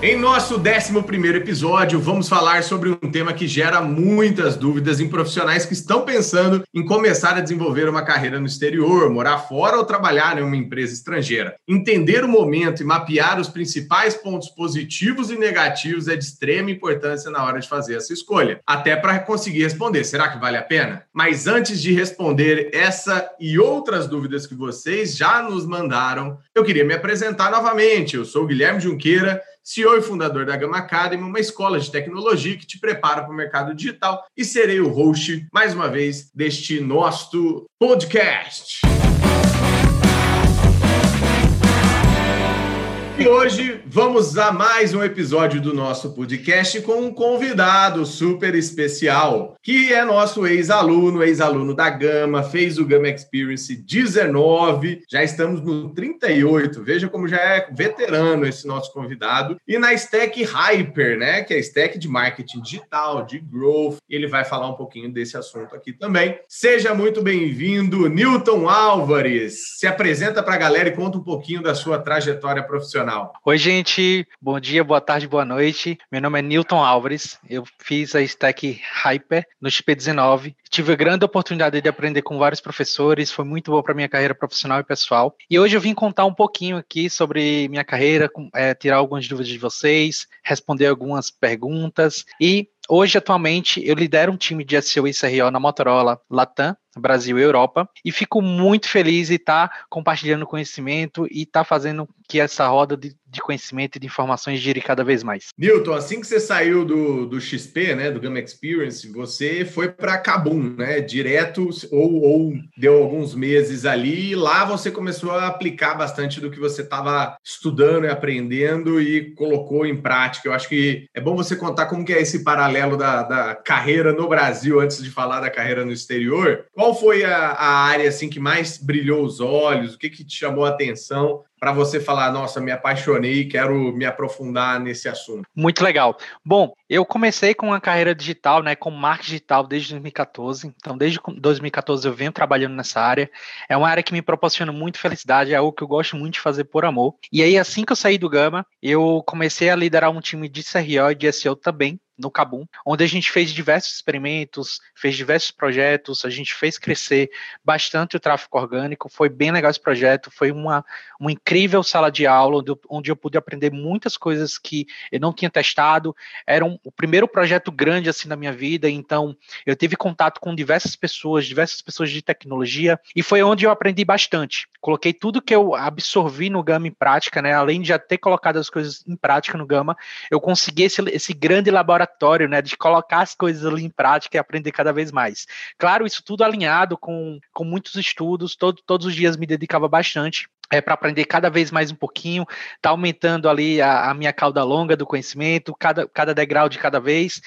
Em nosso 11 episódio, vamos falar sobre um tema que gera muitas dúvidas em profissionais que estão pensando em começar a desenvolver uma carreira no exterior, morar fora ou trabalhar em uma empresa estrangeira. Entender o momento e mapear os principais pontos positivos e negativos é de extrema importância na hora de fazer essa escolha, até para conseguir responder: será que vale a pena? Mas antes de responder essa e outras dúvidas que vocês já nos mandaram, eu queria me apresentar novamente. Eu sou Guilherme Junqueira CEO e fundador da Gama Academy, uma escola de tecnologia que te prepara para o mercado digital e serei o host, mais uma vez, deste nosso podcast. E hoje vamos a mais um episódio do nosso podcast com um convidado super especial, que é nosso ex-aluno, ex-aluno da Gama, fez o Gama Experience 19, já estamos no 38, veja como já é veterano esse nosso convidado, e na Stack Hyper, né, que é a stack de marketing digital, de growth, ele vai falar um pouquinho desse assunto aqui também. Seja muito bem-vindo, Newton Álvares, se apresenta para a galera e conta um pouquinho da sua trajetória profissional Oi, gente. Bom dia, boa tarde, boa noite. Meu nome é Newton Álvares. Eu fiz a Stack Hyper no XP19. Tive a grande oportunidade de aprender com vários professores. Foi muito bom para minha carreira profissional e pessoal. E hoje eu vim contar um pouquinho aqui sobre minha carreira, é, tirar algumas dúvidas de vocês, responder algumas perguntas e Hoje, atualmente, eu lidero um time de SEO e CRO na Motorola Latam, Brasil e Europa, e fico muito feliz em estar tá compartilhando conhecimento e estar tá fazendo que essa roda de, de, conhecimento e de informações gire cada vez mais. Newton, assim que você saiu do, do XP, né, do Gamma Experience, você foi para Cabum, né, direto, ou, ou deu alguns meses ali, e lá você começou a aplicar bastante do que você estava estudando e aprendendo e colocou em prática. Eu acho que é bom você contar como que é esse paralelo da, da carreira no Brasil, antes de falar da carreira no exterior. Qual foi a, a área assim que mais brilhou os olhos? O que, que te chamou a atenção para você falar, nossa, me apaixonei, quero me aprofundar nesse assunto? Muito legal. Bom, eu comecei com uma carreira digital, né, com marketing digital desde 2014. Então, desde 2014 eu venho trabalhando nessa área. É uma área que me proporciona muito felicidade, é algo que eu gosto muito de fazer por amor. E aí, assim que eu saí do Gama, eu comecei a liderar um time de CRO e de SEO também, no Cabum, onde a gente fez diversos experimentos, fez diversos projetos, a gente fez crescer bastante o tráfego orgânico, foi bem legal esse projeto, foi uma, uma incrível sala de aula, onde eu, onde eu pude aprender muitas coisas que eu não tinha testado, era um, o primeiro projeto grande assim na minha vida, então eu tive contato com diversas pessoas, diversas pessoas de tecnologia, e foi onde eu aprendi bastante. Coloquei tudo que eu absorvi no Gama em prática, né, além de já ter colocado as coisas em prática no Gama, eu consegui esse, esse grande laboratório laboratório, né, de colocar as coisas ali em prática e aprender cada vez mais. Claro, isso tudo alinhado com, com muitos estudos, todo, todos os dias me dedicava bastante é, para aprender cada vez mais um pouquinho, tá aumentando ali a, a, minha cauda longa do conhecimento, cada, cada degrau de cada vez.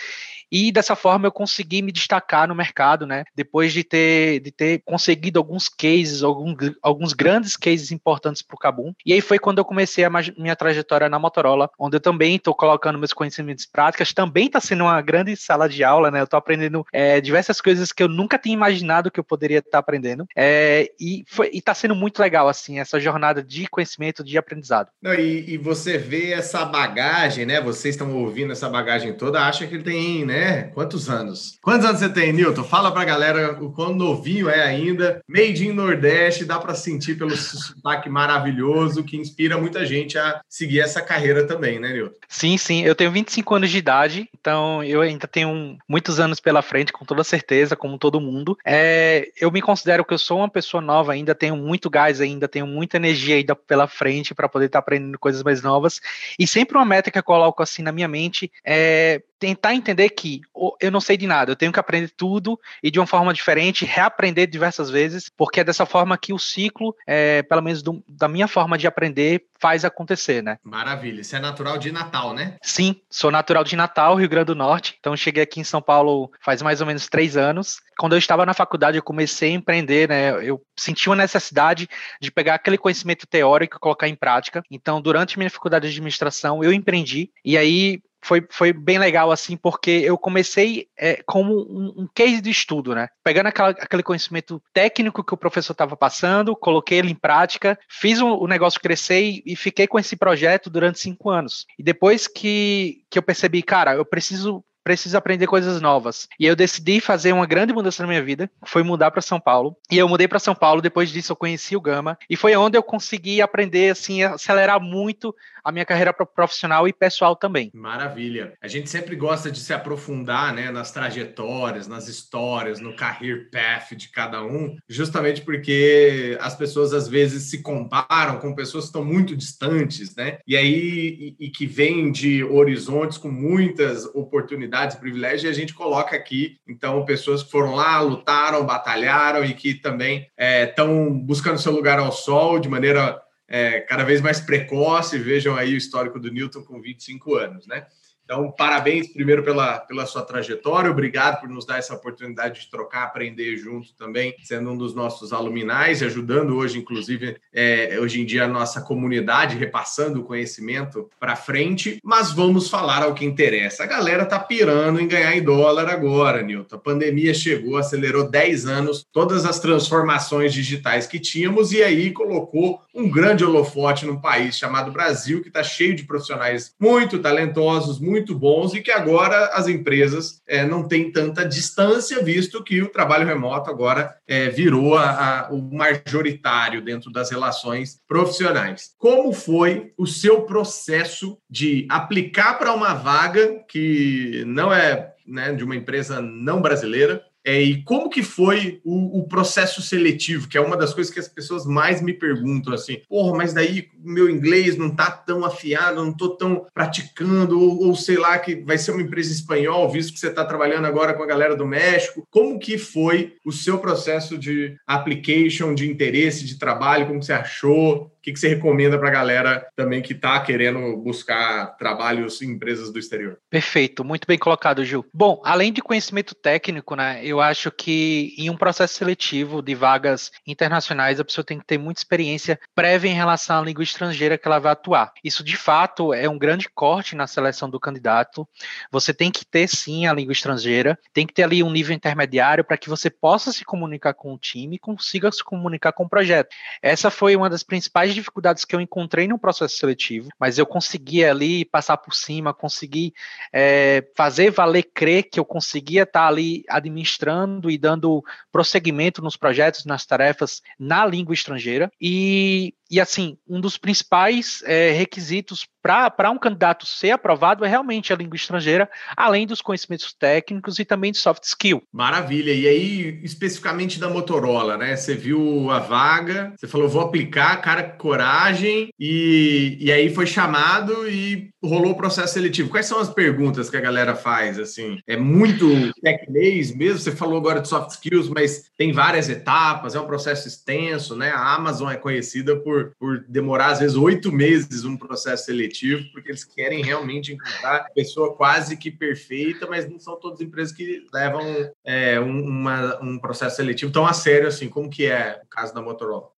E dessa forma eu consegui me destacar no mercado, né? Depois de ter, de ter conseguido alguns cases, alguns, grandes cases importantes para o Cabum. E aí foi quando eu comecei a minha trajetória na Motorola, onde eu também estou colocando meus conhecimentos práticas. Também está sendo uma grande sala de aula, né? Eu estou aprendendo é, diversas coisas que eu nunca tinha imaginado que eu poderia estar tá aprendendo. É, e está sendo muito legal, assim, essa jornada de conhecimento, de aprendizado. Não, e, e você vê essa bagagem, né? Vocês estão ouvindo essa bagagem toda, acha que ele tem, né? É? Quantos anos? Quantos anos você tem, Nilton? Fala pra galera o quão novinho é ainda. Made in Nordeste, dá para sentir pelo sotaque maravilhoso que inspira muita gente a seguir essa carreira também, né, Nilton? Sim, sim. Eu tenho 25 anos de idade, então eu ainda tenho muitos anos pela frente, com toda certeza, como todo mundo. É, eu me considero que eu sou uma pessoa nova ainda, tenho muito gás ainda, tenho muita energia ainda pela frente para poder estar tá aprendendo coisas mais novas. E sempre uma meta que eu coloco assim na minha mente é tentar entender que eu não sei de nada, eu tenho que aprender tudo e de uma forma diferente, reaprender diversas vezes, porque é dessa forma que o ciclo, é, pelo menos do, da minha forma de aprender, faz acontecer, né? Maravilha. Você é natural de Natal, né? Sim, sou natural de Natal, Rio Grande do Norte. Então cheguei aqui em São Paulo faz mais ou menos três anos. Quando eu estava na faculdade, eu comecei a empreender, né? Eu senti uma necessidade de pegar aquele conhecimento teórico e colocar em prática. Então, durante minha faculdade de administração, eu empreendi. E aí foi, foi bem legal, assim, porque eu comecei é, como um, um, case de estudo, né? Pegando aquela, aquele conhecimento técnico que o professor estava passando, coloquei ele em prática, fiz o, o negócio crescer e, e, fiquei com esse projeto durante cinco anos. E depois que, que eu percebi, cara, eu preciso preciso aprender coisas novas. E eu decidi fazer uma grande mudança na minha vida, foi mudar para São Paulo. E eu mudei para São Paulo, depois disso eu conheci o Gama, e foi onde eu consegui aprender assim, acelerar muito a minha carreira profissional e pessoal também. Maravilha. A gente sempre gosta de se aprofundar, né, nas trajetórias, nas histórias, no career path de cada um, justamente porque as pessoas às vezes se comparam com pessoas que estão muito distantes, né? E aí e, e que vêm de horizontes com muitas oportunidades oportunidades, privilégios, e a gente coloca aqui, então, pessoas que foram lá, lutaram, batalharam e que também estão é, buscando seu lugar ao sol de maneira é, cada vez mais precoce. Vejam aí o histórico do Newton com 25 anos, né? Então, parabéns primeiro pela, pela sua trajetória, obrigado por nos dar essa oportunidade de trocar, aprender junto também, sendo um dos nossos aluminais e ajudando hoje, inclusive, é, hoje em dia, a nossa comunidade, repassando o conhecimento para frente. Mas vamos falar ao que interessa. A galera tá pirando em ganhar em dólar agora, Nilton. A pandemia chegou, acelerou 10 anos todas as transformações digitais que tínhamos e aí colocou um grande holofote num país chamado Brasil, que está cheio de profissionais muito talentosos, muito bons e que agora as empresas é, não têm tanta distância, visto que o trabalho remoto agora é, virou a, a, o majoritário dentro das relações profissionais. Como foi o seu processo de aplicar para uma vaga que não é né, de uma empresa não brasileira, é, e como que foi o, o, processo seletivo, que é uma das coisas que as pessoas mais me perguntam, assim, porra, mas daí meu inglês não tá tão afiado, não tô tão praticando, ou, ou sei lá, que vai ser uma empresa espanhol, visto que você está trabalhando agora com a galera do México. Como que foi o seu processo de application, de interesse, de trabalho, como você achou? O que, que você recomenda para a galera também que está querendo buscar trabalhos em empresas do exterior? Perfeito, muito bem colocado, Gil. Bom, além de conhecimento técnico, né, eu acho que em um processo seletivo de vagas internacionais, a pessoa tem que ter muita experiência prévia em relação à língua estrangeira que ela vai atuar. Isso, de fato, é um grande corte na seleção do candidato. Você tem que ter, sim, a língua estrangeira, tem que ter ali um nível intermediário para que você possa se comunicar com o time e consiga se comunicar com o projeto. Essa foi uma das principais dificuldades que eu encontrei no processo seletivo, mas eu consegui ali passar por cima, consegui é, fazer valer crer que eu conseguia estar ali administrando e dando prosseguimento nos projetos, nas tarefas na língua estrangeira. E e assim, um dos principais é, requisitos para um candidato ser aprovado é realmente a língua estrangeira, além dos conhecimentos técnicos e também de soft skill. Maravilha. E aí, especificamente da Motorola, né? Você viu a vaga, você falou, vou aplicar, cara, coragem, e, e aí foi chamado e rolou o processo seletivo. Quais são as perguntas que a galera faz, assim? É muito tecnês mesmo? Você falou agora de soft skills, mas tem várias etapas, é um processo extenso, né? A Amazon é conhecida por por, demorar, às vezes, oito meses um processo seletivo, porque eles querem realmente encontrar pessoa quase que perfeita, mas não são todas as empresas que levam é, um, uma, um processo seletivo tão a sério assim, como que é o caso da Motorola.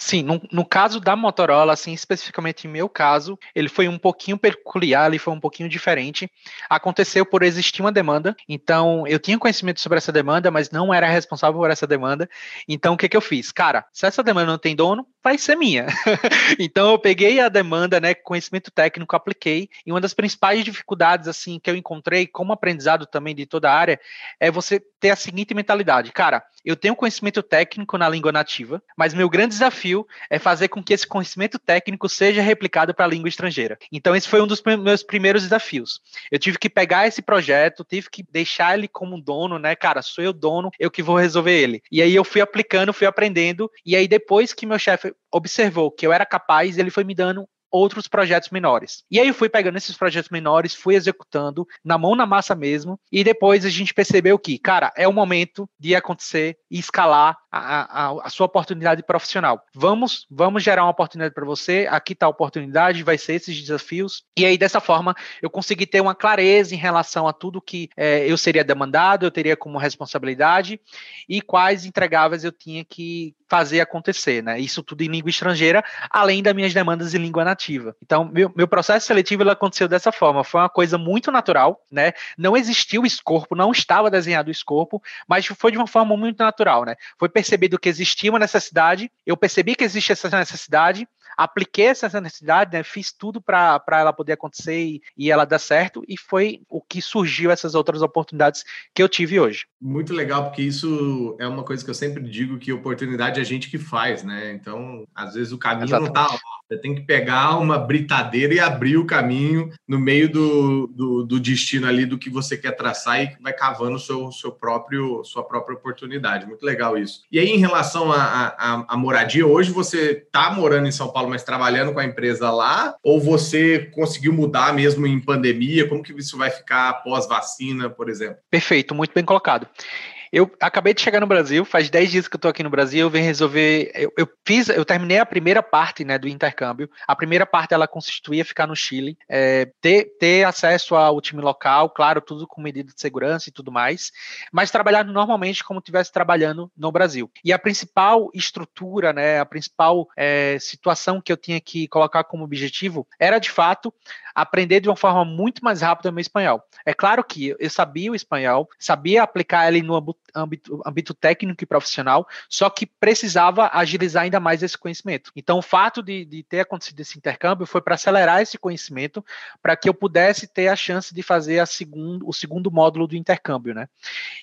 Sim, no, no, caso da Motorola, assim, especificamente em meu caso, ele foi um pouquinho peculiar, ele foi um pouquinho diferente. Aconteceu por existir uma demanda, então eu tinha conhecimento sobre essa demanda, mas não era responsável por essa demanda. Então o que, que eu fiz? Cara, se essa demanda não tem dono, vai ser minha. então eu peguei a demanda, né, conhecimento técnico, apliquei, e uma das principais dificuldades, assim, que eu encontrei, como aprendizado também de toda a área, é você ter a seguinte mentalidade. Cara, eu tenho conhecimento técnico na língua nativa, mas meu grande desafio é fazer com que esse conhecimento técnico seja replicado para a língua estrangeira. Então, esse foi um dos meus primeiros desafios. Eu tive que pegar esse projeto, tive que deixar ele como dono, né? Cara, sou eu dono, eu que vou resolver ele. E aí eu fui aplicando, fui aprendendo, e aí depois que meu chefe observou que eu era capaz, ele foi me dando outros projetos menores. E aí eu fui pegando esses projetos menores, fui executando na mão na massa mesmo, e depois a gente percebeu que, cara, é o momento de acontecer e escalar a, a, a sua oportunidade profissional. Vamos, vamos gerar uma oportunidade para você, aqui está a oportunidade, vai ser esses desafios. E aí, dessa forma, eu consegui ter uma clareza em relação a tudo que é, eu seria demandado, eu teria como responsabilidade e quais entregáveis eu tinha que fazer acontecer, né? Isso tudo em língua estrangeira, além das minhas demandas em língua nativa. Então, meu, meu processo seletivo ele aconteceu dessa forma. Foi uma coisa muito natural, né? Não existiu o escorpo, não estava desenhado o escorpo, mas foi de uma forma muito natural, né? Foi percebido que existia uma necessidade, eu percebi que existe essa necessidade, apliquei essa necessidade, né, fiz tudo para ela poder acontecer e, e, ela dar certo, e foi o que surgiu essas outras oportunidades que eu tive hoje. Muito legal, porque isso é uma coisa que eu sempre digo que oportunidade é a gente que faz, né? Então, às vezes o caminho Exatamente. não está lá você tem que pegar uma britadeira e abrir o caminho no meio do, do, do, destino ali do que você quer traçar e vai cavando seu, seu próprio, sua própria oportunidade. Muito legal isso. E aí, em relação à moradia, hoje você está morando em São Paulo, mas trabalhando com a empresa lá, ou você conseguiu mudar mesmo em pandemia? Como que isso vai ficar após vacina, por exemplo? Perfeito, muito bem colocado. Eu acabei de chegar no Brasil, faz 10 dias que eu tô aqui no Brasil, eu venho resolver. Eu, eu, fiz, eu terminei a primeira parte né, do intercâmbio. A primeira parte ela constituía ficar no Chile, é, ter, ter acesso ao time local, claro, tudo com medida de segurança e tudo mais, mas trabalhar normalmente como estivesse trabalhando no Brasil. E a principal estrutura, né, a principal é, situação que eu tinha que colocar como objetivo era de fato aprender de uma forma muito mais rápida o meu espanhol. É claro que eu sabia o espanhol, sabia aplicar ele no âmbito técnico e profissional, só que precisava agilizar ainda mais esse conhecimento. Então, o fato de, de ter acontecido esse intercâmbio foi para acelerar esse conhecimento, para que eu pudesse ter a chance de fazer a segundo, o segundo módulo do intercâmbio, né?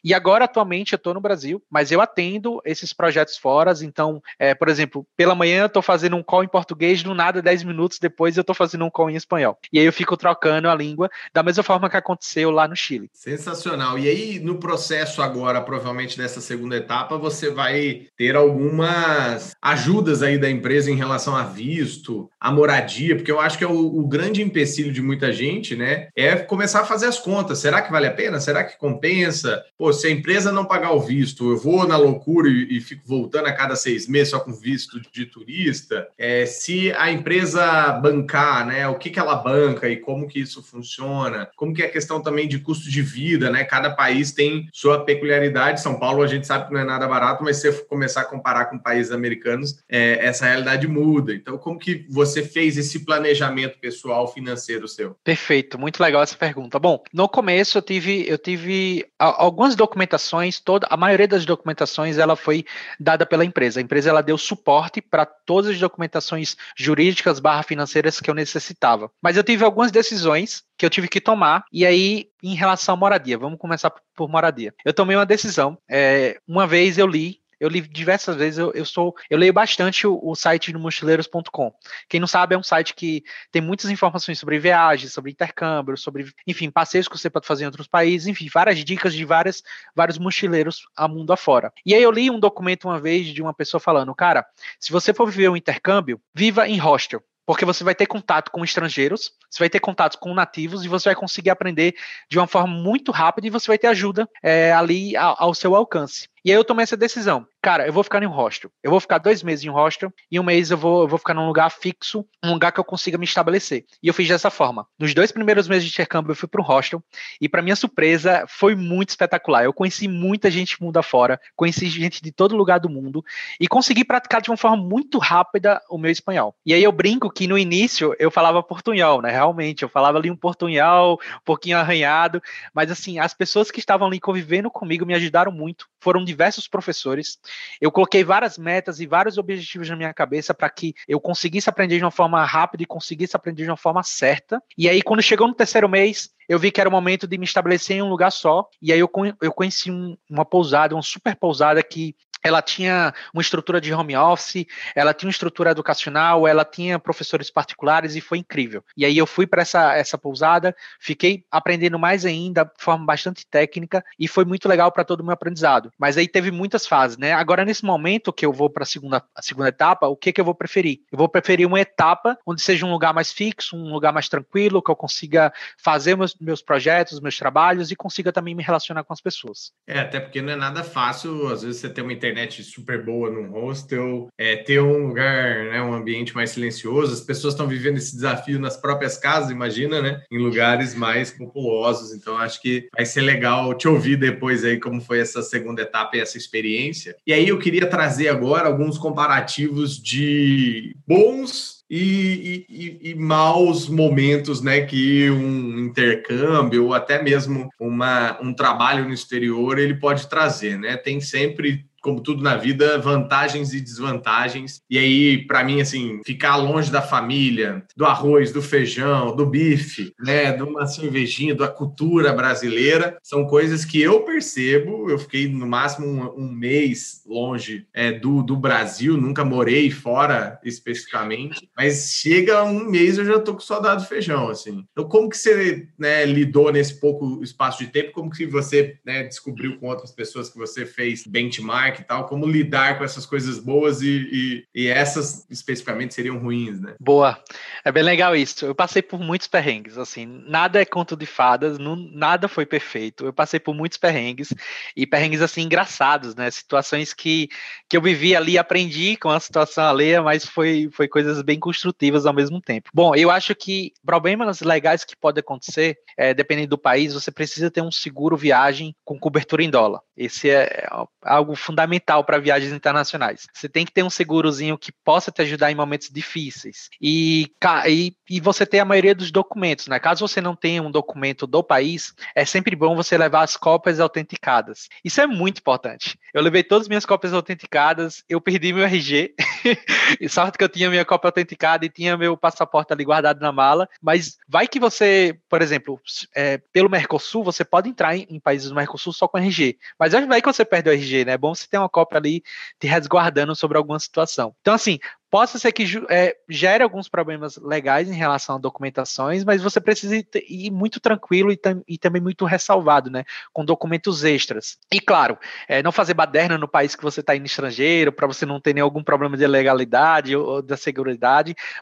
E agora, atualmente, eu estou no Brasil, mas eu atendo esses projetos fora. Então, é, por exemplo, pela manhã eu estou fazendo um call em português, do nada, 10 minutos depois eu estou fazendo um call em espanhol. E aí eu fico trocando a língua da mesma forma que aconteceu lá no Chile. Sensacional. E aí, no processo agora, provavelmente nessa segunda etapa, você vai ter algumas ajudas aí da empresa em relação a visto, a moradia, porque eu acho que é o, o grande empecilho de muita gente, né? É começar a fazer as contas. Será que vale a pena? Será que compensa? Pô, se a empresa não pagar o visto, eu vou na loucura e, e fico voltando a cada seis meses só com visto de turista. É, se a empresa bancar, né? O que, que ela banca e como que isso funciona, como que é a questão também de custo de vida, né? Cada país tem sua peculiaridade. São Paulo a gente sabe que não é nada barato, mas se você começar a comparar com países americanos, é, essa realidade muda. Então, como que você fez esse planejamento pessoal financeiro seu? Perfeito, muito legal essa pergunta. Bom, no começo eu tive eu tive algumas documentações, toda a maioria das documentações ela foi dada pela empresa. A empresa ela deu suporte para todas as documentações jurídicas barra financeiras que eu necessitava. Mas eu tive algumas decisões que eu tive que tomar. E aí, em relação à moradia, vamos começar por moradia. Eu tomei uma decisão. É, uma vez eu li eu li diversas vezes, eu, eu sou, eu leio bastante o, o site do mochileiros.com. Quem não sabe, é um site que tem muitas informações sobre viagens, sobre intercâmbio, sobre, enfim, passeios que você pode fazer em outros países, enfim, várias dicas de várias, vários mochileiros a mundo afora. E aí eu li um documento uma vez de uma pessoa falando, cara, se você for viver um intercâmbio, viva em hostel porque você vai ter contato com estrangeiros, você vai ter contato com nativos e você vai conseguir aprender de uma forma muito rápida e você vai ter ajuda é, ali ao, ao seu alcance. E aí eu tomei essa decisão. Cara, eu vou ficar em um hostel. Eu vou ficar dois meses em um hostel e um mês eu vou, eu vou ficar num lugar fixo, um lugar que eu consiga me estabelecer. E eu fiz dessa forma. Nos dois primeiros meses de intercâmbio eu fui para um hostel e para minha surpresa foi muito espetacular. Eu conheci muita gente mundo afora, conheci gente de todo lugar do mundo e consegui praticar de uma forma muito rápida o meu espanhol. E aí eu brinco que no início eu falava portunhol, né? Realmente, eu falava ali um portunhol, um pouquinho arranhado, mas assim, as pessoas que estavam ali convivendo comigo me ajudaram muito. Foram de diversos professores. Eu coloquei várias metas e vários objetivos na minha cabeça para que eu conseguisse aprender de uma forma rápida e conseguisse aprender de uma forma certa. E aí, quando chegou no terceiro mês, eu vi que era o momento de me estabelecer em um lugar só. E aí eu, eu conheci um, uma pousada, uma super pousada que ela tinha uma estrutura de home office, ela tinha uma estrutura educacional, ela tinha professores particulares e foi incrível. E aí eu fui para essa, essa pousada, fiquei aprendendo mais ainda, de forma bastante técnica, e foi muito legal para todo o meu aprendizado. Mas aí teve muitas fases, né? Agora, nesse momento que eu vou para a segunda, a segunda etapa, o que, que eu vou preferir? Eu vou preferir uma etapa onde seja um lugar mais fixo, um lugar mais tranquilo, que eu consiga fazer meus, meus projetos, meus trabalhos e consiga também me relacionar com as pessoas. É, até porque não é nada fácil, às vezes você tem uma internet super boa num hostel, é, ter um lugar, né, um ambiente mais silencioso, as pessoas estão vivendo esse desafio nas próprias casas, imagina, né, em lugares mais populosos, então acho que vai ser legal te ouvir depois aí como foi essa segunda etapa e essa experiência. E aí eu queria trazer agora alguns comparativos de bons e, e, e, maus momentos né, que um intercâmbio ou até mesmo uma, um trabalho no exterior ele pode trazer. Né? Tem sempre como tudo na vida, vantagens e desvantagens. E aí, para mim, assim, ficar longe da família, do arroz, do feijão, do bife, né, de uma cervejinha, da cultura brasileira, são coisas que eu percebo. Eu fiquei no máximo um, um mês longe é, do, do Brasil, nunca morei fora especificamente, mas chega um mês eu já tô com saudade do feijão, assim. Então, como que você né, lidou nesse pouco espaço de tempo? Como que você né, descobriu com outras pessoas que você fez benchmark? E tal, como lidar com essas coisas boas e, e, e, essas especificamente seriam ruins, né? Boa, é bem legal isso. Eu passei por muitos perrengues, assim, nada é conto de fadas, não, nada foi perfeito. Eu passei por muitos perrengues e perrengues assim engraçados, né? Situações que, que eu vivi ali, aprendi com a situação alheia, mas foi, foi coisas bem construtivas ao mesmo tempo. Bom, eu acho que problemas legais que podem acontecer, é, dependendo do país, você precisa ter um seguro viagem com cobertura em dólar. Esse é, é algo fundamental fundamental para viagens internacionais. Você tem que ter um segurozinho que possa te ajudar em momentos difíceis. E, e, e você ter a maioria dos documentos, né? Caso você não tenha um documento do país, é sempre bom você levar as cópias autenticadas. Isso é muito importante. Eu levei todas as minhas cópias autenticadas, eu perdi meu RG, e sorte que eu tinha minha cópia autenticada e tinha meu passaporte ali guardado na mala, mas vai que você, por exemplo, é, pelo Mercosul, você pode entrar em, em, países do Mercosul só com RG, mas vai que você perde o RG, né? É bom você ter uma cópia ali te resguardando sobre alguma situação. Então, assim, possa ser que é, gere alguns problemas legais em relação a documentações, mas você precisa ir muito tranquilo e, tam, e também muito ressalvado, né? Com documentos extras. E claro, é, não fazer baderna no país que você está indo estrangeiro, para você não ter nenhum problema de legalidade ou, ou da segurança,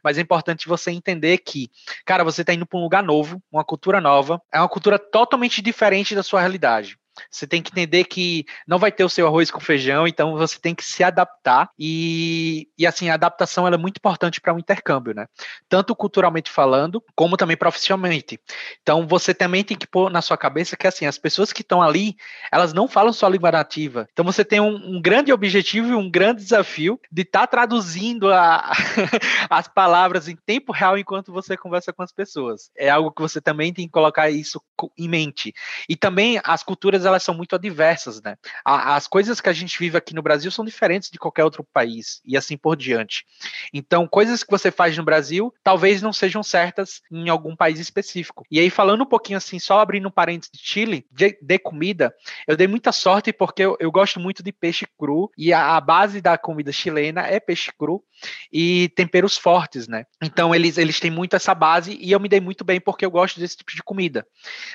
mas é importante você entender que, cara, você está indo para um lugar novo, uma cultura nova, é uma cultura totalmente diferente da sua realidade. Você tem que entender que não vai ter o seu arroz com feijão, então você tem que se adaptar e, e assim, a adaptação é muito importante para o um intercâmbio, né? Tanto culturalmente falando, como também profissionalmente. Então você também tem que pôr na sua cabeça que assim, as pessoas que estão ali, elas não falam sua língua nativa. Então você tem um, um grande objetivo e um grande desafio de estar tá traduzindo a, as palavras em tempo real enquanto você conversa com as pessoas. É algo que você também tem que colocar isso em mente. E também as culturas elas são muito adversas, né? As coisas que a gente vive aqui no Brasil são diferentes de qualquer outro país e assim por diante. Então, coisas que você faz no Brasil talvez não sejam certas em algum país específico. E aí, falando um pouquinho assim, só abrindo um parênteses de Chile, de, de comida, eu dei muita sorte porque eu, eu gosto muito de peixe cru e a, a, base da comida chilena é peixe cru e temperos fortes, né? Então, eles, eles têm muito essa base e eu me dei muito bem porque eu gosto desse tipo de comida.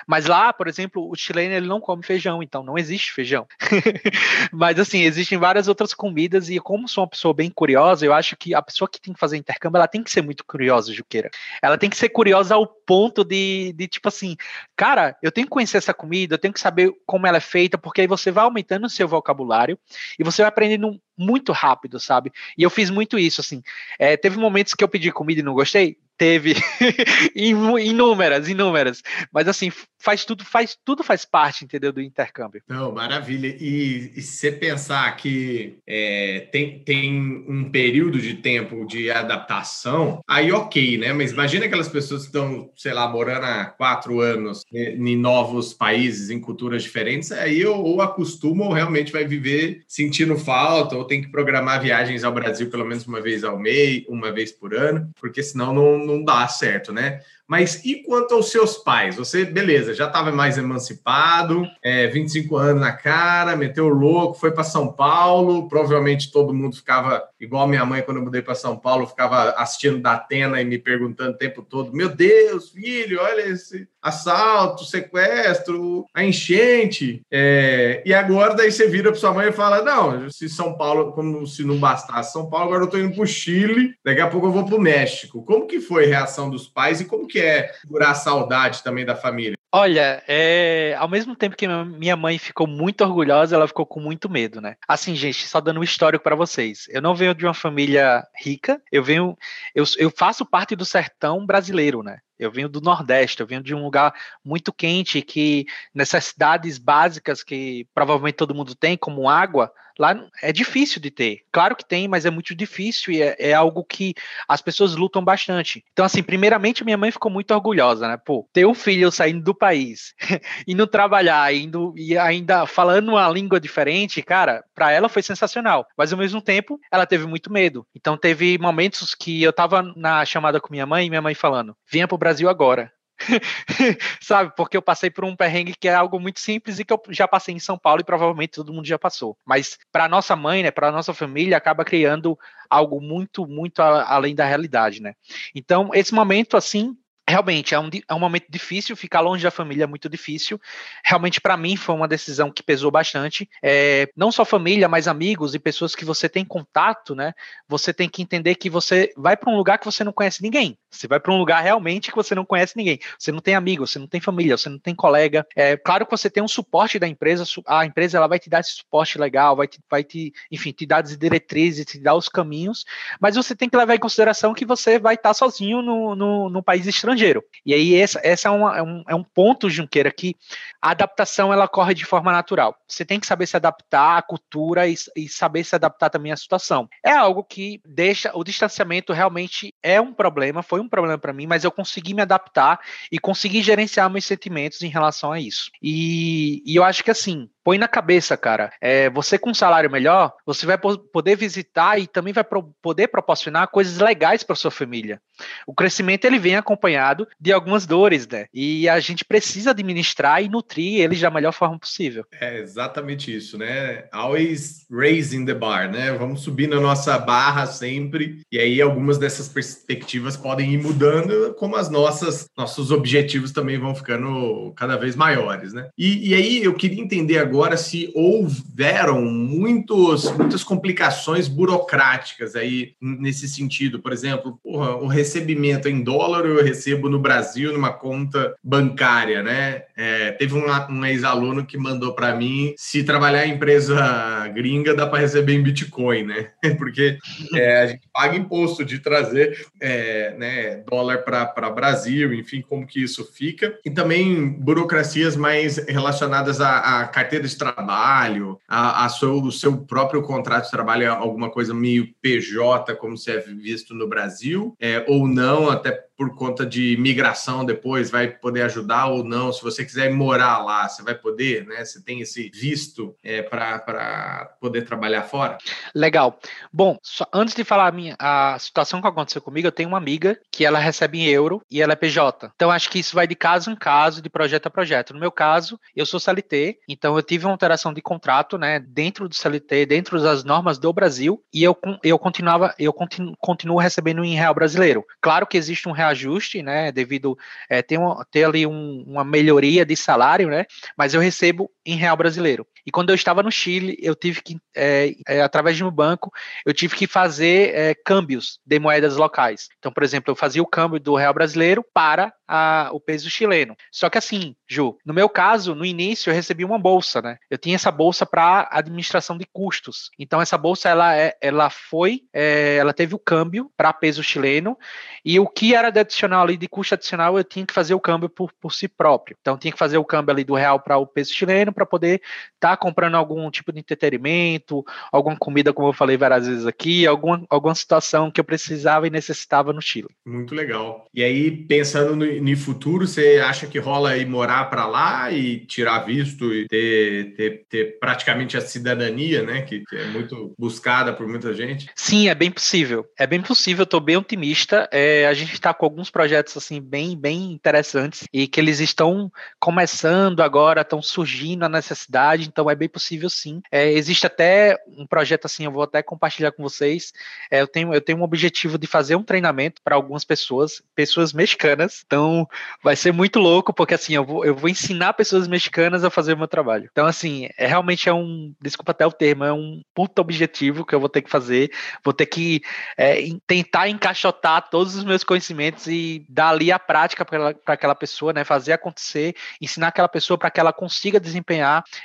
Mas lá, por exemplo, o chileno ele não come feijão feijão, então não existe feijão. Mas assim, existem várias outras comidas e como sou uma pessoa bem curiosa, eu acho que a pessoa que tem que fazer intercâmbio, ela tem que ser muito curiosa, Juqueira. Ela tem que ser curiosa ao ponto de, de tipo assim, cara, eu tenho que conhecer essa comida, eu tenho que saber como ela é feita, porque aí você vai aumentando o seu vocabulário e você vai aprendendo muito rápido, sabe? E eu fiz muito isso, assim. É, teve momentos que eu pedi comida e não gostei, teve inúmeras, inúmeras. Mas assim, faz tudo, faz tudo faz parte, entendeu, do intercâmbio. Não, maravilha. E, e se pensar que é, tem, tem um período de tempo de adaptação, aí ok, né? Mas imagina aquelas pessoas que estão, sei lá, morando há quatro anos em novos países, em culturas diferentes, aí ou, ou acostuma ou realmente vai viver sentindo falta, ou tem que programar viagens ao Brasil pelo menos uma vez ao mês, uma vez por ano, porque senão não não dá certo, né? Mas e quanto aos seus pais? Você, beleza, já estava mais emancipado, é, 25 anos na cara, meteu louco, foi para São Paulo. Provavelmente todo mundo ficava igual minha mãe quando eu mudei para São Paulo, ficava assistindo da Atena e me perguntando o tempo todo: Meu Deus, filho, olha esse assalto, sequestro, a enchente. É, e agora daí você vira para sua mãe e fala: Não, se São Paulo, como se não bastasse São Paulo, agora eu estou indo para o Chile, daqui a pouco eu vou para o México. Como que foi a reação dos pais e como que é segurar a saudade também da família? Olha, é, ao mesmo tempo que minha mãe ficou muito orgulhosa, ela ficou com muito medo, né? Assim, gente, só dando um histórico para vocês. Eu não venho de uma família rica, eu venho, eu, eu faço parte do sertão brasileiro, né? Eu venho do Nordeste, eu venho de um lugar muito quente que necessidades básicas que provavelmente todo mundo tem, como água, lá é difícil de ter. Claro que tem, mas é muito difícil e é, é, algo que as pessoas lutam bastante. Então, assim, primeiramente, minha mãe ficou muito orgulhosa, né? Pô, ter um filho saindo do país, indo trabalhar, indo e ainda falando uma língua diferente, cara, para ela foi sensacional. Mas ao mesmo tempo, ela teve muito medo. Então, teve momentos que eu tava na chamada com minha mãe e minha mãe falando: venha pro Brasil agora. sabe? Porque eu passei por um perrengue que é algo muito simples e que eu já passei em São Paulo e provavelmente todo mundo já passou. Mas para nossa mãe, né, para nossa família, acaba criando algo muito, muito além da realidade, né? Então, esse momento assim realmente é um, é um momento difícil, ficar longe da família é muito difícil. Realmente, para mim, foi uma decisão que pesou bastante. É, não só família, mas amigos e pessoas que você tem contato, né? Você tem que entender que você vai para um lugar que você não conhece ninguém. Você vai para um lugar realmente que você não conhece ninguém. Você não tem amigo, você não tem família, você não tem colega. É claro que você tem um suporte da empresa, a empresa ela vai te dar esse suporte legal, vai te, vai te enfim, te dar as diretrizes, te dar os caminhos, mas você tem que levar em consideração que você vai estar sozinho no, no, no país estrangeiro estrangeiro. E aí essa, essa é, uma, é, um, é um ponto, Junqueira, que a adaptação ela corre de forma natural. Você tem que saber se adaptar à cultura e, e saber se adaptar também à situação. É algo que deixa o distanciamento realmente é um problema, foi um problema para mim, mas eu consegui me adaptar e consegui gerenciar meus sentimentos em relação a isso. E, e eu acho que assim, põe na cabeça, cara. É, você com um salário melhor, você vai poder visitar e também vai pro poder proporcionar coisas legais para sua família. O crescimento ele vem acompanhado de algumas dores, né? E a gente precisa administrar e nutrir eles da melhor forma possível. É exatamente isso, né? Always raising the bar, né? Vamos subir na nossa barra sempre. E aí algumas dessas perspectivas podem ir mudando, como as nossas nossos objetivos também vão ficando cada vez maiores, né? E, e aí eu queria entender agora agora se houveram muitos, muitas complicações burocráticas aí nesse sentido. Por exemplo, porra, o recebimento em dólar eu recebo no Brasil numa conta bancária, né? É, teve um, um ex-aluno que mandou para mim se trabalhar em empresa gringa dá para receber em Bitcoin, né? Porque é, a gente paga imposto de trazer é, né, dólar para Brasil, enfim, como que isso fica. E também burocracias mais relacionadas à, à carteira de trabalho, a, a seu, o seu próprio contrato de trabalho é alguma coisa meio PJ, como se é visto no Brasil, é, ou não, até por conta de migração depois vai poder ajudar ou não. Se você quiser morar lá, você vai poder, né? Você tem esse visto é, para poder trabalhar fora? Legal. Bom, antes de falar a, minha, a situação que aconteceu comigo, eu tenho uma amiga que ela recebe em euro e ela é PJ. Então, acho que isso vai de caso em caso, de projeto a projeto. No meu caso, eu sou CLT, então eu tive uma alteração de contrato, né? Dentro do CLT, dentro das normas do Brasil, e eu, eu continuava, eu continuo, continuo recebendo em real brasileiro. Claro que existe um real reajuste, né, devido é, ter, ter ali um, uma melhoria de salário, né, mas eu recebo em real brasileiro. E quando eu estava no Chile, eu tive que, é, é, através de um banco, eu tive que fazer é, câmbios de moedas locais. Então, por exemplo, eu fazia o câmbio do real brasileiro para a, o peso chileno. Só que assim, Ju, no meu caso, no início eu recebi uma bolsa, né? Eu tinha essa bolsa para administração de custos. Então, essa bolsa ela, é, ela foi, é, ela teve o câmbio para peso chileno e o que era de adicional ali, de custo adicional, eu tinha que fazer o câmbio por, por si próprio. Então, tinha que fazer o câmbio ali do real para o peso chileno para poder estar tá comprando algum tipo de entretenimento, alguma comida, como eu falei várias vezes aqui, alguma, alguma situação que eu precisava e necessitava no Chile. Muito legal. E aí, pensando no, no futuro, você acha que rola ir morar para lá e tirar visto e ter, ter, ter praticamente a cidadania, né? Que, que, é muito buscada por muita gente? Sim, é bem possível. É bem possível, estou bem otimista. É, a gente está com alguns projetos assim bem, bem interessantes e que eles estão começando agora, estão surgindo a necessidade, então é bem possível sim. É, existe até um projeto assim, eu vou até compartilhar com vocês. É, eu, tenho, eu tenho um objetivo de fazer um treinamento para algumas pessoas, pessoas mexicanas. Então vai ser muito louco, porque assim, eu vou, eu vou ensinar pessoas mexicanas a fazer o meu trabalho. Então, assim, é, realmente é um, desculpa até o termo, é um puto objetivo que eu vou ter que fazer. Vou ter que é, tentar encaixotar todos os meus conhecimentos e dar ali a prática para aquela pessoa, né? Fazer acontecer, ensinar aquela pessoa para que ela consiga desempenhar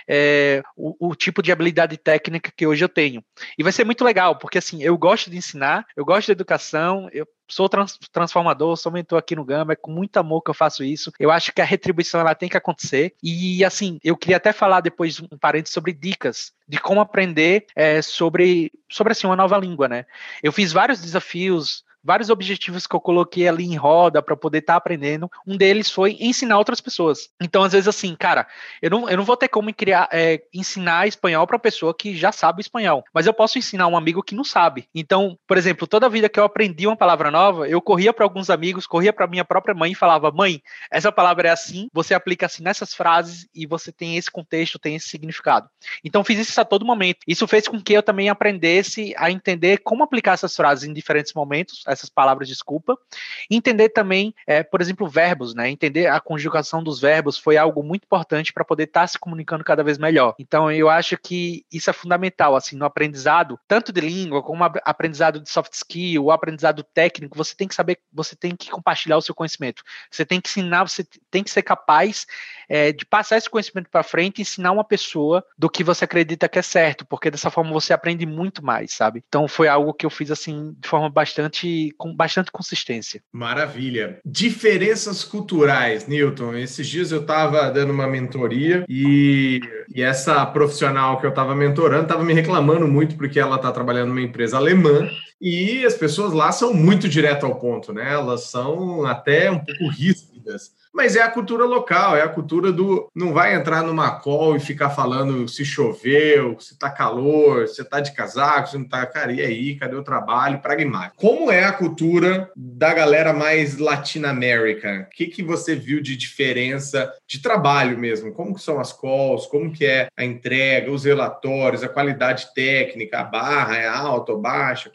é, o, o tipo de habilidade técnica que hoje eu tenho. E vai ser muito legal, porque assim, eu gosto de ensinar, eu gosto de educação, eu sou trans, transformador, sou mentor aqui no Gama, é com muito amor que eu faço isso. Eu acho que a retribuição ela tem que acontecer. E assim, eu queria até falar depois um parênteses sobre dicas de como aprender é, sobre, sobre assim, uma nova língua, né? Eu fiz vários desafios vários objetivos que eu coloquei ali em roda para poder estar tá aprendendo. Um deles foi ensinar outras pessoas. Então, às vezes, assim, cara, eu não, eu não vou ter como criar, é, ensinar espanhol para pessoa que já sabe espanhol, mas eu posso ensinar um amigo que não sabe. Então, por exemplo, toda vida que eu aprendi uma palavra nova, eu corria para alguns amigos, corria para minha própria mãe e falava: mãe, essa palavra é assim, você aplica assim nessas frases e você tem esse contexto, tem esse significado. Então, fiz isso a todo momento. Isso fez com que eu também aprendesse a entender como aplicar essas frases em diferentes momentos essas palavras desculpa. Entender também, é, por exemplo, verbos, né? Entender a conjugação dos verbos foi algo muito importante para poder estar tá se comunicando cada vez melhor. Então, eu acho que isso é fundamental, assim, no aprendizado, tanto de língua como aprendizado de soft skill, aprendizado técnico, você tem que saber, você tem que compartilhar o seu conhecimento. Você tem que ensinar, você tem que ser capaz é, de passar esse conhecimento para frente e ensinar uma pessoa do que você acredita que é certo, porque dessa forma você aprende muito mais, sabe? Então, foi algo que eu fiz, assim, de forma bastante com bastante consistência. Maravilha. Diferenças culturais, Newton. Esses dias eu estava dando uma mentoria e, e essa profissional que eu estava mentorando estava me reclamando muito porque ela está trabalhando numa empresa alemã e as pessoas lá são muito direto ao ponto, né? Elas são até um pouco ríspidas. Mas é a cultura local, é a cultura do não vai entrar numa call e ficar falando se choveu, se tá calor, se tá de casaco, se não tá, cara, e aí, cadê o trabalho? Pragmático. Como é a cultura da galera mais latino-américa? O que, que você viu de diferença de trabalho mesmo? Como que são as calls? Como que é a entrega, os relatórios, a qualidade técnica, a barra é alta ou baixa?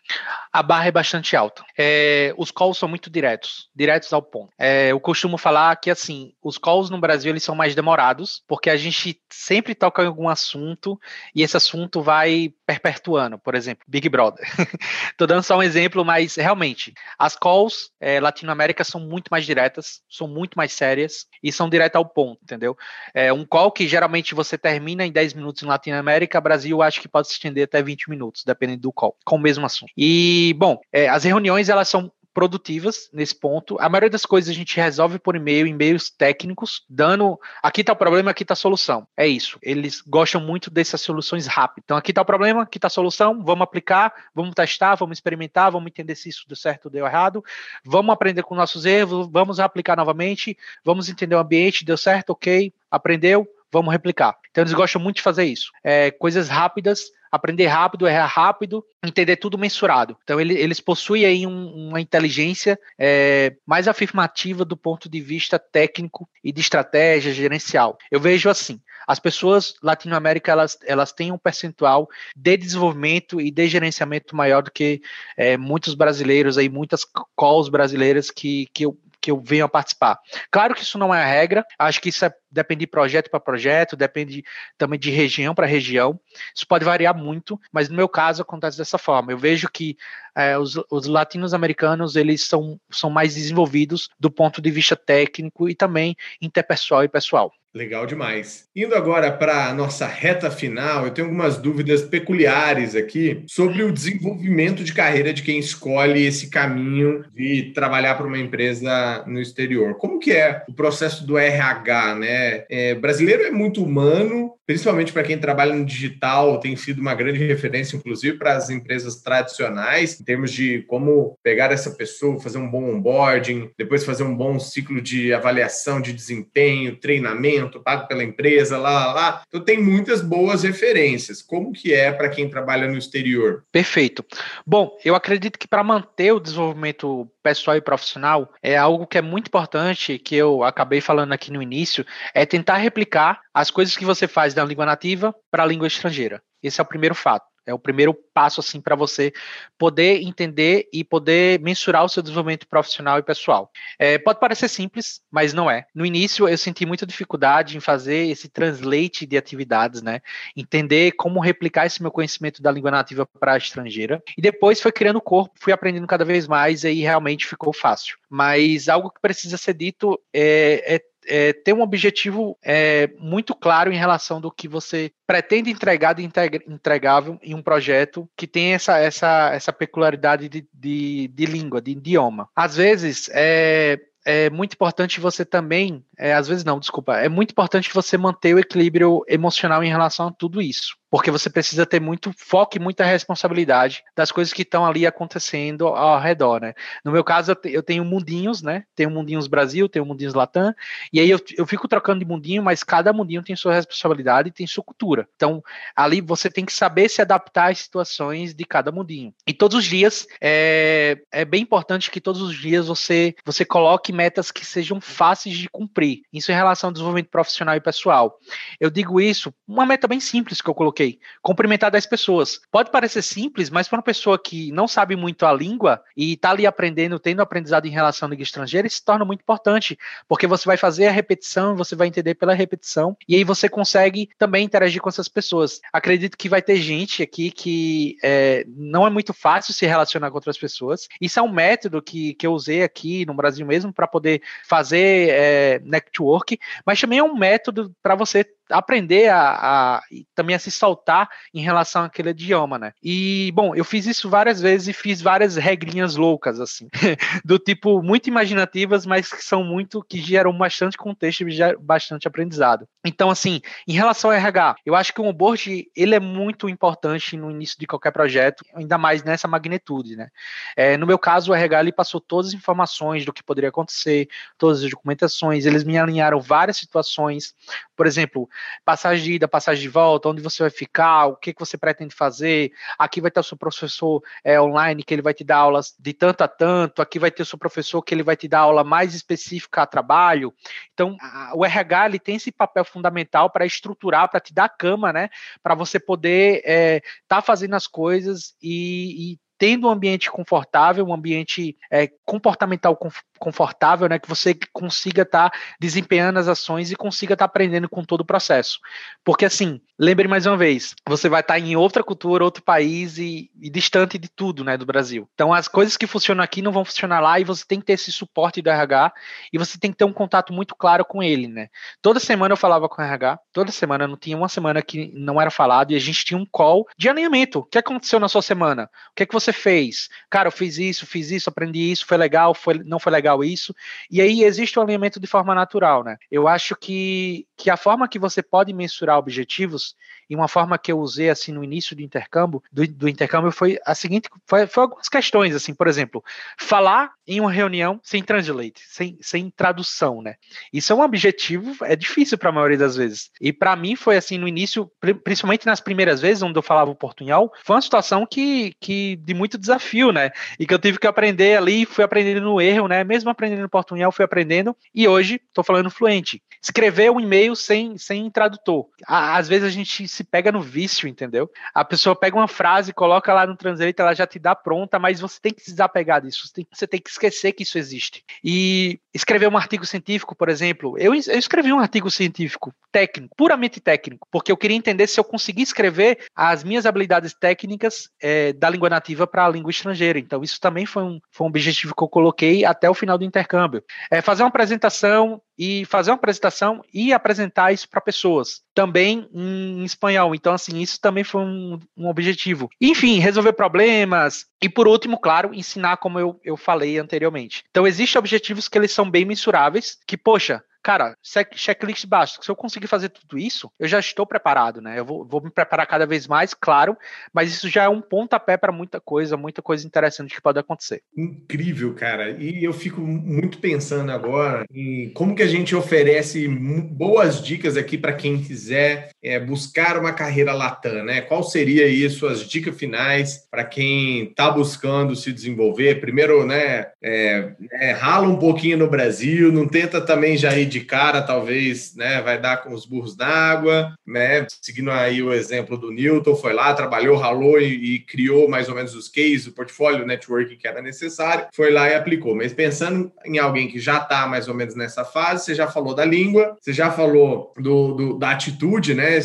A barra é bastante alta. É, os calls são muito diretos, diretos ao ponto. É, eu costumo falar que assim, os calls no Brasil eles são mais demorados, porque a gente sempre toca em algum assunto e esse assunto vai perpetuando, por exemplo, Big Brother. Tô dando só um exemplo, mas realmente, as calls é, Latinoamérica são muito mais diretas, são muito mais sérias e são diretas ao ponto, entendeu? É um call que geralmente você termina em 10 minutos em Latinoamérica, Brasil acho que pode se estender até 20 minutos, dependendo do call, com o mesmo assunto. E, bom, é, as reuniões elas são produtivas nesse ponto. A maioria das coisas a gente resolve por e-mail, e-mails técnicos, dando aqui está o problema, aqui está a solução. É isso. Eles gostam muito dessas soluções rápidas. Então aqui está o problema, aqui está a solução, vamos aplicar, vamos testar, vamos experimentar, vamos entender se isso deu certo ou deu errado, vamos aprender com nossos erros, vamos aplicar novamente, vamos entender o ambiente, deu certo, ok, aprendeu, vamos replicar. Então eles gostam muito de fazer isso. É, coisas rápidas, aprender rápido, errar rápido, entender tudo mensurado. Então ele, eles possuem aí um, uma inteligência é, mais afirmativa do ponto de vista técnico e de estratégia gerencial. Eu vejo assim, as pessoas latino-américa elas, elas têm um percentual de desenvolvimento e de gerenciamento maior do que é, muitos brasileiros aí, muitas calls brasileiras que, que eu que eu venho a participar. Claro que isso não é a regra, acho que isso é, depende de projeto para projeto, depende também de região para região. Isso pode variar muito, mas no meu caso acontece dessa forma. Eu vejo que é, os, os latinos-americanos eles são, são mais desenvolvidos do ponto de vista técnico e também interpessoal e pessoal. Legal demais. Indo agora para a nossa reta final, eu tenho algumas dúvidas peculiares aqui sobre o desenvolvimento de carreira de quem escolhe esse caminho de trabalhar para uma empresa no exterior. Como que é o processo do RH, né? É, brasileiro é muito humano, principalmente para quem trabalha no digital, tem sido uma grande referência, inclusive para as empresas tradicionais, em termos de como pegar essa pessoa, fazer um bom onboarding, depois fazer um bom ciclo de avaliação de desempenho, treinamento, pago pela empresa, lá, lá, lá. Então tem muitas boas referências. Como que é para quem trabalha no exterior? Perfeito. Bom, eu acredito que para manter o desenvolvimento pessoal e profissional é algo que é muito importante, que eu acabei falando aqui no início, é tentar replicar as coisas que você faz da língua nativa para a língua estrangeira. Esse é o primeiro fato. É o primeiro passo assim para você poder entender e poder mensurar o seu desenvolvimento profissional e pessoal. É, pode parecer simples, mas não é. No início eu senti muita dificuldade em fazer esse translate de atividades, né? Entender como replicar esse meu conhecimento da língua nativa para a estrangeira. E depois foi criando o corpo, fui aprendendo cada vez mais e aí realmente ficou fácil. Mas algo que precisa ser dito é, é é, ter um objetivo é, muito claro em relação do que você pretende entregar de entregável em um projeto que tem essa, essa, essa peculiaridade de, de, de língua, de idioma. Às vezes, é, é muito importante você também, é, às vezes não, desculpa, é muito importante você manter o equilíbrio emocional em relação a tudo isso porque você precisa ter muito foco e muita responsabilidade das coisas que estão ali acontecendo ao redor, né? No meu caso, eu tenho mundinhos, né? Tenho mundinhos Brasil, tenho mundinhos Latam, e aí eu, eu fico trocando de mundinho, mas cada mundinho tem sua responsabilidade e tem sua cultura. Então, ali você tem que saber se adaptar às situações de cada mundinho. E todos os dias, é, é bem importante que todos os dias você, você coloque metas que sejam fáceis de cumprir. Isso em relação ao desenvolvimento profissional e pessoal. Eu digo isso, uma meta bem simples que eu coloquei coloquei, cumprimentar 10 pessoas. Pode parecer simples, mas para uma pessoa que não sabe muito a língua e está ali aprendendo, tendo aprendizado em relação à língua estrangeira, isso se torna muito importante, porque você vai fazer a repetição, você vai entender pela repetição, e aí você consegue também interagir com essas pessoas. Acredito que vai ter gente aqui que é, não é muito fácil se relacionar com outras pessoas. Isso é um método que, que eu usei aqui no Brasil mesmo para poder fazer é, network, mas também é um método para você aprender a, a também a se soltar em relação àquele idioma, né? E, bom, eu fiz isso várias vezes e fiz várias regrinhas loucas, assim, do tipo, muito imaginativas, mas que são muito, que geram bastante contexto e bastante aprendizado. Então, assim, em relação ao RH, eu acho que o onboard, ele é muito importante no início de qualquer projeto, ainda mais nessa magnitude, né? É, no meu caso, o RH, ele passou todas as informações do que poderia acontecer, todas as documentações, eles me alinharam várias situações, por exemplo, passagem de ida, passagem de volta, onde você vai ficar, o que, que você pretende fazer. Aqui vai ter o seu professor é, online que ele vai te dar aulas de tanto a tanto, aqui vai ter o seu professor que ele vai te dar aula mais específica a trabalho. Então, a, o RH ele tem esse papel fundamental para estruturar, para te dar cama, né? Para você poder estar é, tá fazendo as coisas e, e tendo um ambiente confortável, um ambiente é, comportamental confortável, né, que você consiga estar tá desempenhando as ações e consiga estar tá aprendendo com todo o processo. Porque assim, lembre mais uma vez, você vai estar tá em outra cultura, outro país e, e, distante de tudo, né, do Brasil. Então as coisas que funcionam aqui não vão funcionar lá e você tem que ter esse suporte do RH e você tem que ter um contato muito claro com ele, né? Toda semana eu falava com o RH, toda semana não tinha uma semana que não era falado e a gente tinha um call de alinhamento. O que aconteceu na sua semana? O que é que você fez? Cara, eu fiz isso, fiz isso, aprendi isso, foi legal, foi não foi legal legal isso. E aí existe o um alinhamento de forma natural, né? Eu acho que, que a forma que você pode mensurar objetivos e uma forma que eu usei assim no início do intercâmbio, do, do intercâmbio foi a seguinte, foi, foi, algumas questões assim, por exemplo, falar em uma reunião sem translate, sem, sem tradução, né? Isso é um objetivo, é difícil para a maioria das vezes. E para mim foi assim no início, principalmente nas primeiras vezes onde eu falava o portunhol, foi uma situação que, que de muito desafio, né? E que eu tive que aprender ali, fui aprendendo no erro, né? Mesmo aprendendo portunhol, fui aprendendo e hoje estou falando fluente. Escrever um e-mail sem, sem tradutor. Às vezes a gente se pega no vício, entendeu? A pessoa pega uma frase, coloca lá no Translate, ela já te dá pronta, mas você tem que se desapegar disso, você tem, você tem que esquecer que isso existe. E escrever um artigo científico, por exemplo, eu, eu escrevi um artigo científico técnico, puramente técnico, porque eu queria entender se eu conseguia escrever as minhas habilidades técnicas é, da língua nativa para a língua estrangeira. Então, isso também foi um, foi um objetivo que eu coloquei até o final do intercâmbio. É fazer uma apresentação e fazer uma apresentação e apresentar isso para pessoas, também em espanhol. Então, assim, isso também foi um, um, objetivo. Enfim, resolver problemas e, por último, claro, ensinar como eu, eu falei anteriormente. Então, existem objetivos que eles são bem mensuráveis, que, poxa, cara, checklist básico. Se eu conseguir fazer tudo isso, eu já estou preparado, né? Eu vou, vou me preparar cada vez mais, claro, mas isso já é um pontapé para muita coisa, muita coisa interessante que pode acontecer. Incrível, cara. E eu fico muito pensando agora em como que a gente oferece boas dicas aqui para quem quiser é, buscar uma carreira latam, né? Qual seria aí suas dicas finais para quem está buscando se desenvolver? Primeiro, né, é, é, rala um pouquinho no Brasil, não tenta também já ir de cara, talvez, né, vai dar com os burros d'água, né? Seguindo aí o exemplo do Newton, foi lá, trabalhou, ralou e, e criou mais ou menos os cases, o portfólio, o network que era necessário, foi lá e aplicou. Mas pensando em alguém que já está mais ou menos nessa fase, você já falou da língua, você já falou do, do da atitude, né?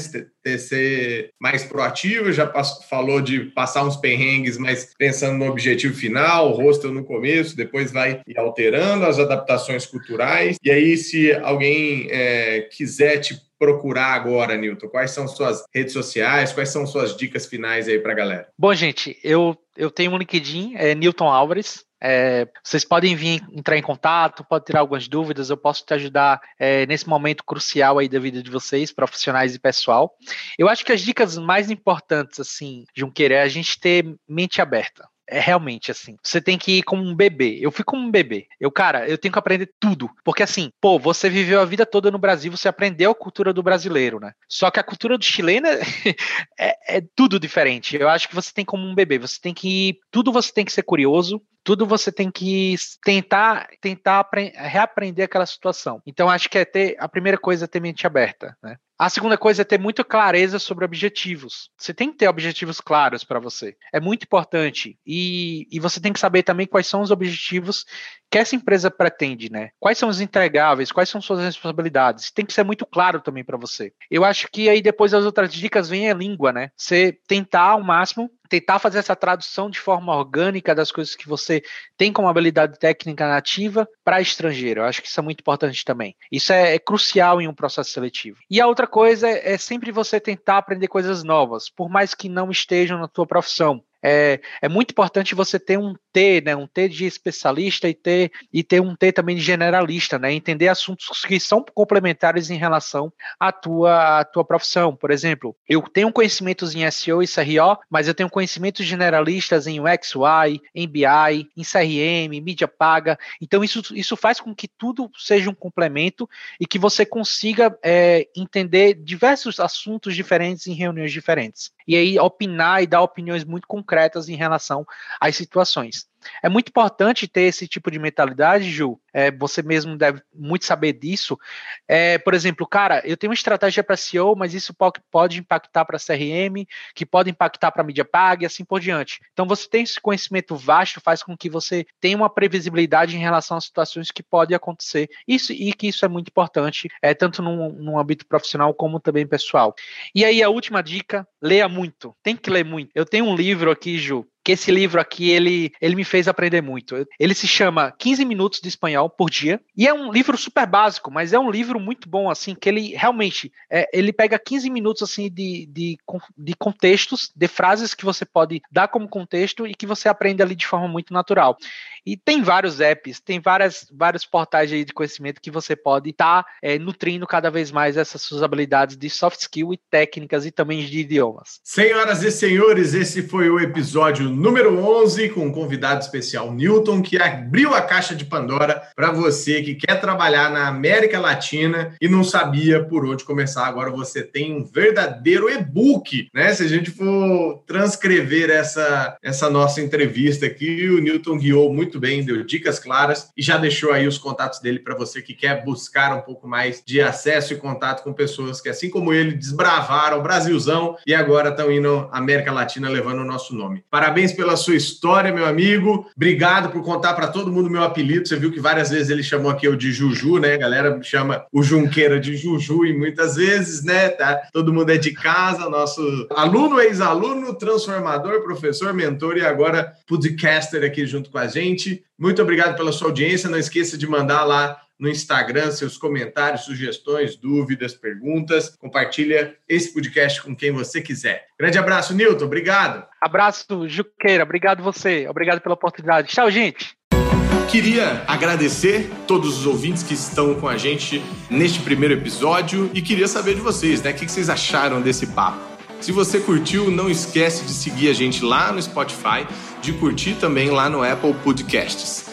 Ser mais proativo, já falou de passar uns perrengues, mas pensando no objetivo final, o rosto no começo, depois vai alterando as adaptações culturais. E aí, se alguém é, quiser te procurar agora, Newton? Quais são suas redes sociais? Quais são suas dicas finais aí para a galera? Bom, gente, eu, eu tenho um LinkedIn, é Newton Álvares. É, vocês podem vir entrar em contato, pode tirar algumas dúvidas, eu posso te ajudar é, nesse momento crucial aí da vida de vocês, profissionais e pessoal. Eu acho que as dicas mais importantes, assim, Junqueira, é a gente ter mente aberta. É realmente assim. Você tem que ir como um bebê. Eu fui como um bebê. Eu, cara, eu tenho que aprender tudo. Porque assim, pô, você viveu a vida toda no Brasil, você aprendeu a cultura do brasileiro, né? Só que a cultura do chileno é, é tudo diferente. Eu acho que você tem como um bebê. Você tem que ir. Tudo você tem que ser curioso tudo você tem que tentar tentar reaprender aquela situação. Então acho que é ter a primeira coisa é ter mente aberta, né? A segunda coisa é ter muita clareza sobre objetivos. Você tem que ter objetivos claros para você. É muito importante. E, e você tem que saber também quais são os objetivos que essa empresa pretende, né? Quais são os entregáveis, quais são suas responsabilidades. Tem que ser muito claro também para você. Eu acho que aí depois as outras dicas vêm a língua, né? Você tentar ao máximo tentar fazer essa tradução de forma orgânica das coisas que você tem como habilidade técnica nativa para estrangeiro. Eu acho que isso é muito importante também. Isso é, é crucial em um processo seletivo. E a outra coisa é, é sempre você tentar aprender coisas novas, por mais que não estejam na tua profissão é, é muito importante você ter um T, né, um T de especialista e ter, e ter um T também de generalista, né, entender assuntos que são complementares em relação à tua, à tua profissão. Por exemplo, eu tenho conhecimentos em SEO e CRO, mas eu tenho conhecimentos generalistas em UX, UI, em BI, em CRM, mídia paga. Então, isso, isso faz com que tudo seja um complemento e que você consiga é, entender diversos assuntos diferentes em reuniões diferentes. E aí, opinar e dar opiniões muito concretas em relação às situações. É muito importante ter esse tipo de mentalidade, Ju. É, você mesmo deve muito saber disso. É, por exemplo, cara, eu tenho uma estratégia para SEO, mas isso pode, impactar para CRM, que pode impactar para mídia paga e assim por diante. Então, você tem esse conhecimento vasto, faz com que você tenha uma previsibilidade em relação às situações que podem acontecer. Isso e que isso é muito importante, é tanto no, no âmbito profissional como também pessoal. E aí, a última dica: leia muito. Tem que ler muito. Eu tenho um livro aqui, Ju, que esse livro aqui, ele, ele me fez aprender muito. Ele se chama 15 Minutos de Espanhol por Dia, e é um livro super básico, mas é um livro muito bom, assim, que ele realmente, é, ele pega 15 minutos, assim, de, de, de contextos, de frases que você pode dar como contexto e que você aprende ali de forma muito natural. E tem vários apps, tem várias, vários portais aí de conhecimento que você pode estar tá, é, nutrindo cada vez mais essas suas habilidades de soft skill e técnicas e também de idiomas. Senhoras e senhores, esse foi o episódio número 11 com um convidado especial, Newton, que abriu a caixa de Pandora para você que quer trabalhar na América Latina e não sabia por onde começar. Agora você tem um verdadeiro e-book, né? Se a gente for transcrever essa, essa nossa entrevista aqui, o Newton guiou muito bem, deu dicas claras e já deixou aí os contatos dele para você que quer buscar um pouco mais de acesso e contato com pessoas que, assim como ele, desbravaram o Brasilzão e agora estão indo à América Latina levando o nosso nome. Parabéns pela sua história, meu amigo. Obrigado por contar para todo mundo meu apelido. Você viu que várias vezes ele chamou aqui eu de Juju, né? A galera chama o Junqueira de Juju e muitas vezes, né? Tá? Todo mundo é de casa, nosso aluno, ex-aluno, transformador, professor, mentor e agora podcaster aqui junto com a gente. Muito obrigado pela sua audiência. Não esqueça de mandar lá no Instagram seus comentários, sugestões, dúvidas, perguntas. Compartilha esse podcast com quem você quiser. Grande abraço, Nilton. Obrigado. Abraço, Juqueira. Obrigado você. Obrigado pela oportunidade. Tchau, gente. Queria agradecer todos os ouvintes que estão com a gente neste primeiro episódio e queria saber de vocês, né? O que vocês acharam desse papo? Se você curtiu, não esquece de seguir a gente lá no Spotify, de curtir também lá no Apple Podcasts.